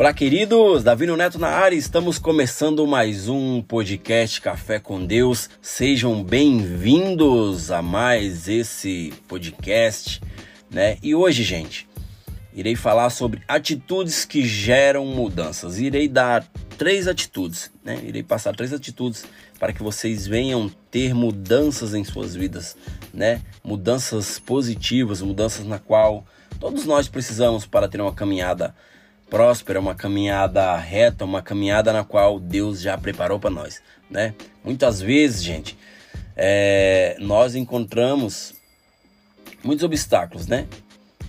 Olá, queridos! Davi Neto na área, estamos começando mais um podcast Café com Deus. Sejam bem-vindos a mais esse podcast, né? E hoje, gente, irei falar sobre atitudes que geram mudanças. Irei dar três atitudes, né? Irei passar três atitudes para que vocês venham ter mudanças em suas vidas, né? Mudanças positivas, mudanças na qual todos nós precisamos para ter uma caminhada próspera, uma caminhada reta, uma caminhada na qual Deus já preparou para nós, né? Muitas vezes, gente, é, nós encontramos muitos obstáculos, né?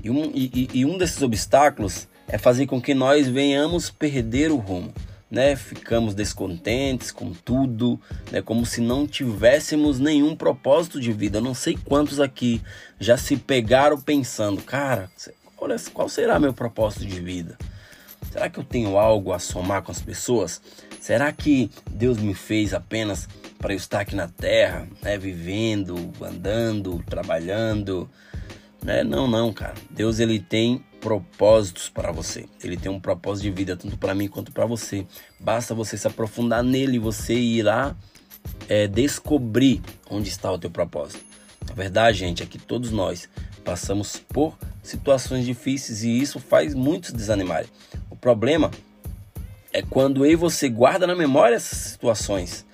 E um, e, e um desses obstáculos é fazer com que nós venhamos perder o rumo, né? Ficamos descontentes com tudo, né? Como se não tivéssemos nenhum propósito de vida. Eu não sei quantos aqui já se pegaram pensando, cara, olha, qual será meu propósito de vida? Será que eu tenho algo a somar com as pessoas? Será que Deus me fez apenas para eu estar aqui na terra, né, vivendo, andando, trabalhando? Né? Não, não, cara. Deus ele tem propósitos para você. Ele tem um propósito de vida tanto para mim quanto para você. Basta você se aprofundar nele, você irá é, descobrir onde está o teu propósito. A verdade, gente, é que todos nós passamos por situações difíceis e isso faz muitos desanimarem problema é quando eu e você guarda na memória essas situações.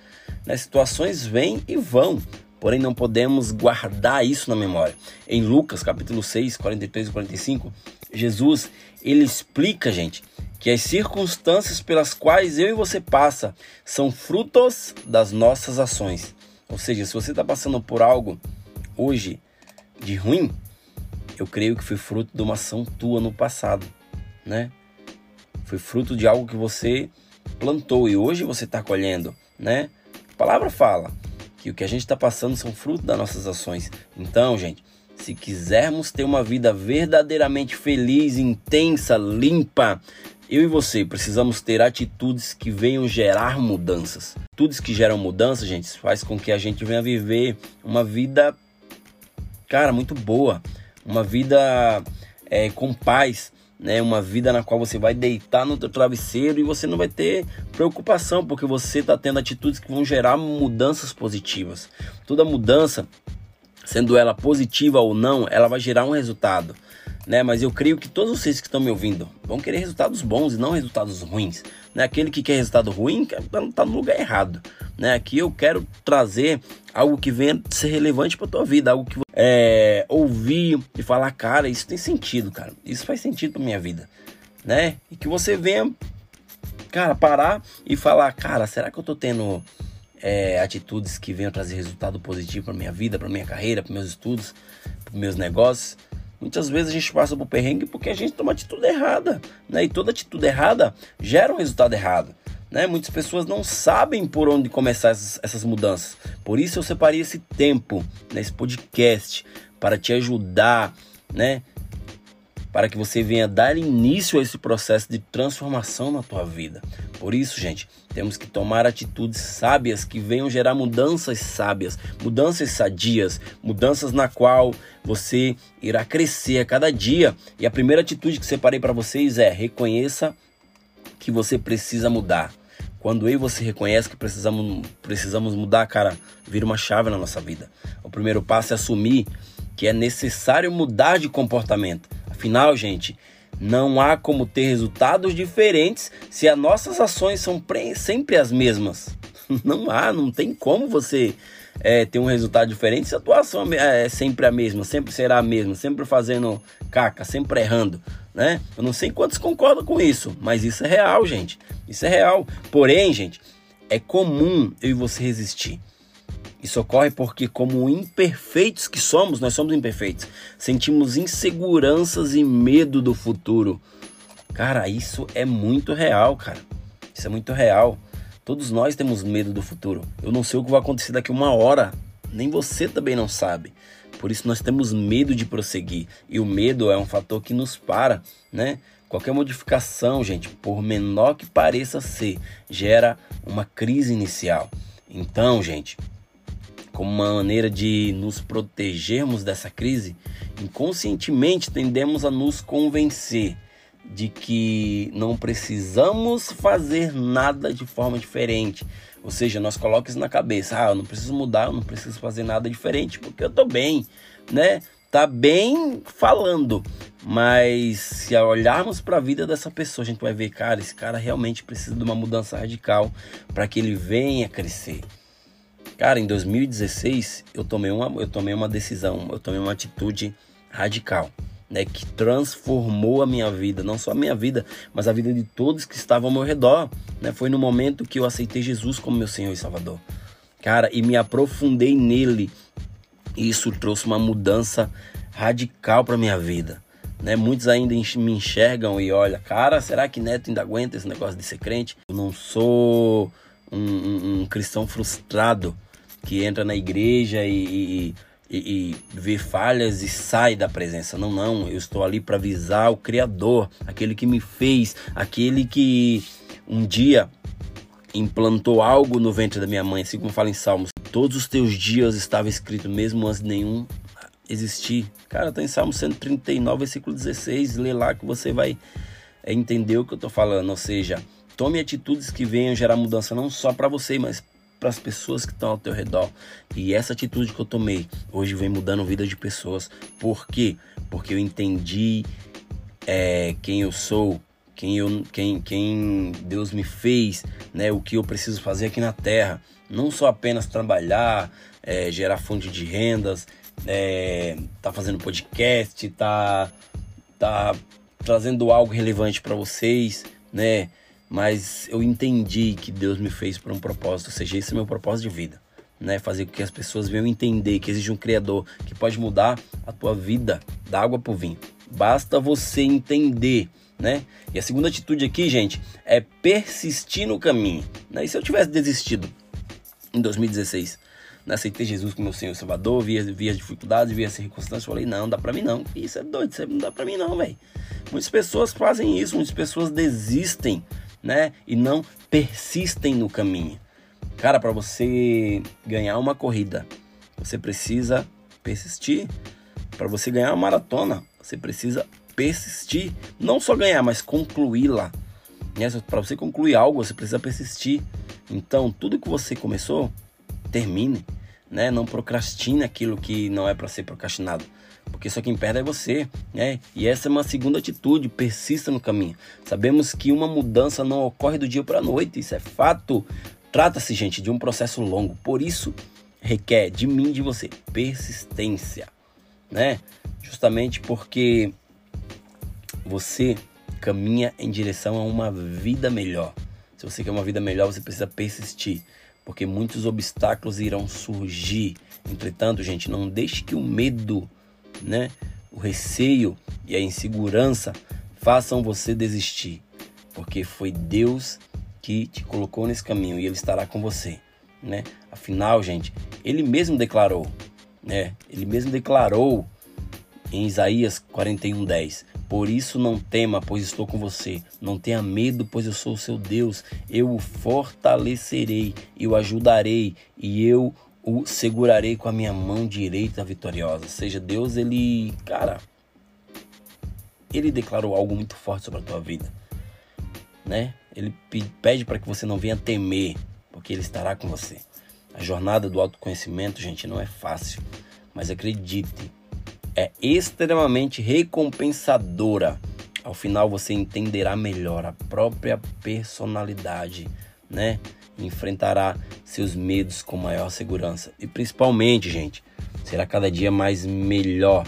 Né? Situações vêm e vão, porém não podemos guardar isso na memória. Em Lucas capítulo 6, 43 e 45, Jesus ele explica, gente, que as circunstâncias pelas quais eu e você passa são frutos das nossas ações. Ou seja, se você está passando por algo hoje de ruim, eu creio que foi fruto de uma ação tua no passado, né? Foi fruto de algo que você plantou e hoje você está colhendo, né? A palavra fala que o que a gente está passando são fruto das nossas ações. Então, gente, se quisermos ter uma vida verdadeiramente feliz, intensa, limpa, eu e você precisamos ter atitudes que venham gerar mudanças. Atitudes que geram mudanças, gente, faz com que a gente venha viver uma vida, cara, muito boa, uma vida é, com paz, né, uma vida na qual você vai deitar no teu travesseiro e você não vai ter preocupação, porque você está tendo atitudes que vão gerar mudanças positivas. Toda mudança, sendo ela positiva ou não, ela vai gerar um resultado. Né? Mas eu creio que todos vocês que estão me ouvindo vão querer resultados bons e não resultados ruins. Né? Aquele que quer resultado ruim está no lugar errado. Né? Aqui eu quero trazer algo que venha ser relevante para tua vida, algo que é, ouvir e falar, cara, isso tem sentido, cara, isso faz sentido para minha vida, né? E que você venha, cara, parar e falar, cara, será que eu tô tendo é, atitudes que venham trazer resultado positivo para minha vida, para minha carreira, para meus estudos, para meus negócios? Muitas vezes a gente passa por perrengue porque a gente toma atitude errada, né? E toda atitude errada gera um resultado errado. Né? Muitas pessoas não sabem por onde começar essas, essas mudanças. Por isso eu separei esse tempo nesse podcast para te ajudar, né? Para que você venha dar início a esse processo de transformação na tua vida. Por isso, gente, temos que tomar atitudes sábias que venham gerar mudanças sábias, mudanças sadias, mudanças na qual você irá crescer a cada dia. E a primeira atitude que separei para vocês é reconheça que você precisa mudar. Quando eu e você reconhece que precisamos, precisamos mudar, cara, vira uma chave na nossa vida. O primeiro passo é assumir que é necessário mudar de comportamento. Afinal, gente, não há como ter resultados diferentes se as nossas ações são sempre as mesmas. Não há, não tem como você é, ter um resultado diferente se a tua ação é, é sempre a mesma, sempre será a mesma, sempre fazendo caca, sempre errando né? Eu não sei quantos concordam com isso, mas isso é real, gente. Isso é real. Porém, gente, é comum eu e você resistir. Isso ocorre porque, como imperfeitos que somos, nós somos imperfeitos, sentimos inseguranças e medo do futuro. Cara, isso é muito real, cara. Isso é muito real. Todos nós temos medo do futuro. Eu não sei o que vai acontecer daqui uma hora. Nem você também não sabe. Por isso nós temos medo de prosseguir. E o medo é um fator que nos para, né? Qualquer modificação, gente, por menor que pareça ser, gera uma crise inicial. Então, gente, como uma maneira de nos protegermos dessa crise, inconscientemente tendemos a nos convencer de que não precisamos fazer nada de forma diferente. Ou seja, nós colocamos isso na cabeça, ah, eu não preciso mudar, eu não preciso fazer nada diferente, porque eu tô bem, né? Tá bem falando, mas se olharmos para a vida dessa pessoa, a gente vai ver, cara, esse cara realmente precisa de uma mudança radical para que ele venha crescer. Cara, em 2016 eu tomei uma, eu tomei uma decisão, eu tomei uma atitude radical né, que transformou a minha vida, não só a minha vida, mas a vida de todos que estavam ao meu redor. Né? Foi no momento que eu aceitei Jesus como meu Senhor e Salvador. Cara, e me aprofundei nele. E isso trouxe uma mudança radical para minha vida. Né? Muitos ainda me enxergam e olham, cara, será que Neto ainda aguenta esse negócio de ser crente? Eu não sou um, um, um cristão frustrado que entra na igreja e, e e, e vê falhas e sai da presença. Não, não. Eu estou ali para avisar o Criador, aquele que me fez, aquele que um dia implantou algo no ventre da minha mãe, assim como fala em Salmos. Todos os teus dias estava escrito, mesmo antes de nenhum existir. Cara, tá em Salmo 139, versículo 16. Lê lá que você vai entender o que eu tô falando. Ou seja, tome atitudes que venham gerar mudança não só para você, mas para as pessoas que estão ao teu redor. E essa atitude que eu tomei hoje vem mudando a vida de pessoas. Por quê? Porque eu entendi é, quem eu sou, quem, eu, quem, quem Deus me fez, né? O que eu preciso fazer aqui na Terra. Não só apenas trabalhar, é, gerar fonte de rendas, é, tá fazendo podcast, tá, tá trazendo algo relevante para vocês, né? Mas eu entendi que Deus me fez para um propósito, ou seja, esse é meu propósito de vida, né? Fazer com que as pessoas venham entender que existe um Criador que pode mudar a tua vida da água para o vinho. Basta você entender, né? E a segunda atitude aqui, gente, é persistir no caminho. Né? E se eu tivesse desistido em 2016, né? aceitei Jesus como meu Senhor Salvador, via, via as dificuldades, via as circunstâncias, falei, não, dá para mim não. Isso é doido, isso não dá para mim não, velho. Muitas pessoas fazem isso, muitas pessoas desistem né? E não persistem no caminho. Cara, para você ganhar uma corrida, você precisa persistir. Para você ganhar uma maratona, você precisa persistir. Não só ganhar, mas concluí-la. Né? Para você concluir algo, você precisa persistir. Então, tudo que você começou, termine. Né? Não procrastine aquilo que não é para ser procrastinado porque só quem perde é você, né? E essa é uma segunda atitude, persista no caminho. Sabemos que uma mudança não ocorre do dia para a noite, isso é fato. Trata-se, gente, de um processo longo, por isso requer de mim, de você, persistência, né? Justamente porque você caminha em direção a uma vida melhor. Se você quer uma vida melhor, você precisa persistir, porque muitos obstáculos irão surgir. Entretanto, gente, não deixe que o medo né? O receio e a insegurança façam você desistir, porque foi Deus que te colocou nesse caminho e ele estará com você, né? Afinal, gente, ele mesmo declarou, né? Ele mesmo declarou em Isaías 41:10. Por isso não tema, pois estou com você. Não tenha medo, pois eu sou o seu Deus. Eu o fortalecerei, eu o ajudarei e eu o segurarei com a minha mão direita vitoriosa. Ou seja, Deus, ele, cara, ele declarou algo muito forte sobre a tua vida, né? Ele pede para que você não venha temer, porque ele estará com você. A jornada do autoconhecimento, gente, não é fácil, mas acredite, é extremamente recompensadora. Ao final você entenderá melhor a própria personalidade, né? Enfrentará seus medos com maior segurança. E principalmente, gente, será cada dia mais melhor.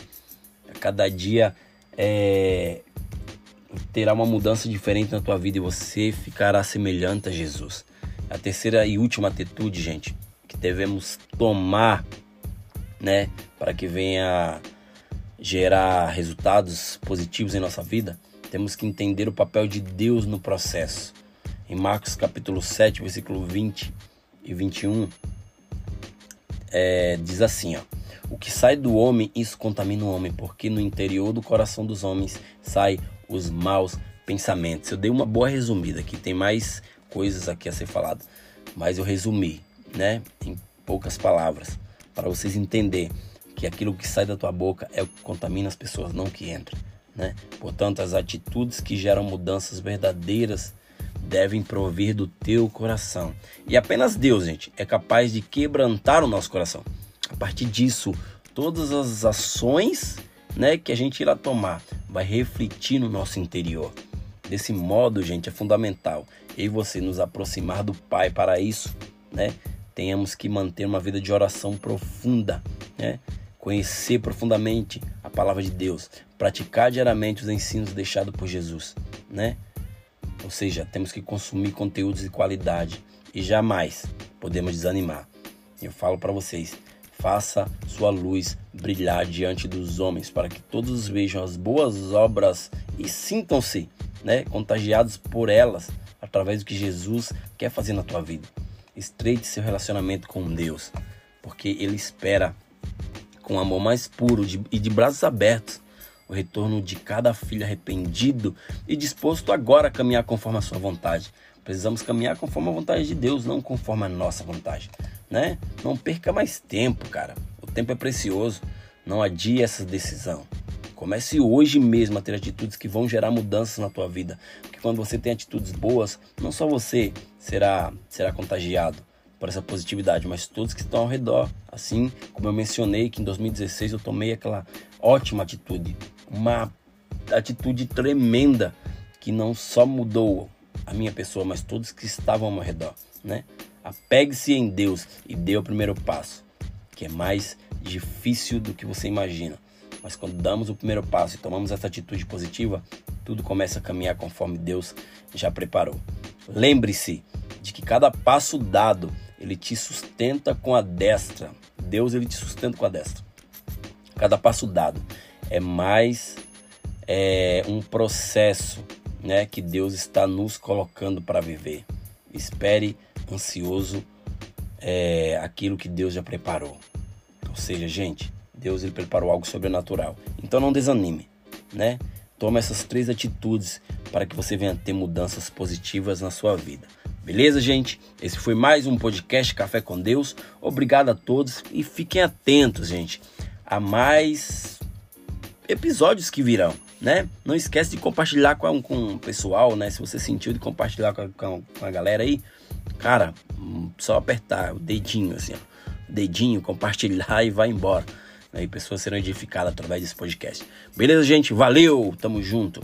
Cada dia é, terá uma mudança diferente na tua vida e você ficará semelhante a Jesus. A terceira e última atitude, gente, que devemos tomar, né, para que venha gerar resultados positivos em nossa vida, temos que entender o papel de Deus no processo. Em Marcos capítulo 7, versículo 20 e 21, é, diz assim, ó. O que sai do homem, isso contamina o homem, porque no interior do coração dos homens sai os maus pensamentos. Eu dei uma boa resumida aqui, tem mais coisas aqui a ser falado, mas eu resumi, né, em poucas palavras, para vocês entenderem que aquilo que sai da tua boca é o que contamina as pessoas, não o que entra. Né? Portanto, as atitudes que geram mudanças verdadeiras devem provir do teu coração. E apenas Deus, gente, é capaz de quebrantar o nosso coração. A partir disso, todas as ações né, que a gente irá tomar vai refletir no nosso interior. Desse modo, gente, é fundamental eu e você nos aproximar do Pai para isso, né? Tenhamos que manter uma vida de oração profunda, né? Conhecer profundamente a palavra de Deus, praticar diariamente os ensinos deixados por Jesus, né? Ou seja, temos que consumir conteúdos de qualidade e jamais podemos desanimar. Eu falo para vocês, faça sua luz brilhar diante dos homens, para que todos vejam as boas obras e sintam-se né, contagiados por elas através do que Jesus quer fazer na tua vida. Estreite seu relacionamento com Deus, porque Ele espera com amor mais puro e de braços abertos o retorno de cada filho arrependido e disposto agora a caminhar conforme a sua vontade. Precisamos caminhar conforme a vontade de Deus, não conforme a nossa vontade, né? Não perca mais tempo, cara. O tempo é precioso. Não adie essa decisão. Comece hoje mesmo a ter atitudes que vão gerar mudanças na tua vida. Porque quando você tem atitudes boas, não só você será, será contagiado por essa positividade, mas todos que estão ao redor. Assim como eu mencionei que em 2016 eu tomei aquela ótima atitude, uma atitude tremenda que não só mudou a minha pessoa, mas todos que estavam ao meu redor, né? Apegue-se em Deus e dê o primeiro passo, que é mais difícil do que você imagina. Mas quando damos o primeiro passo e tomamos essa atitude positiva, tudo começa a caminhar conforme Deus já preparou. Lembre-se de que cada passo dado, ele te sustenta com a destra. Deus ele te sustenta com a destra. Cada passo dado é mais é, um processo, né, que Deus está nos colocando para viver. Espere ansioso é, aquilo que Deus já preparou. Ou seja, gente, Deus ele preparou algo sobrenatural. Então não desanime, né? Toma essas três atitudes para que você venha ter mudanças positivas na sua vida. Beleza, gente? Esse foi mais um podcast Café com Deus. Obrigado a todos e fiquem atentos, gente, a mais episódios que virão, né? Não esquece de compartilhar com, com o pessoal, né? Se você sentiu de compartilhar com a, com a galera aí, cara, hum, só apertar o dedinho assim, ó. Dedinho, compartilhar e vai embora e pessoas serão edificadas através desse podcast. Beleza, gente? Valeu, tamo junto.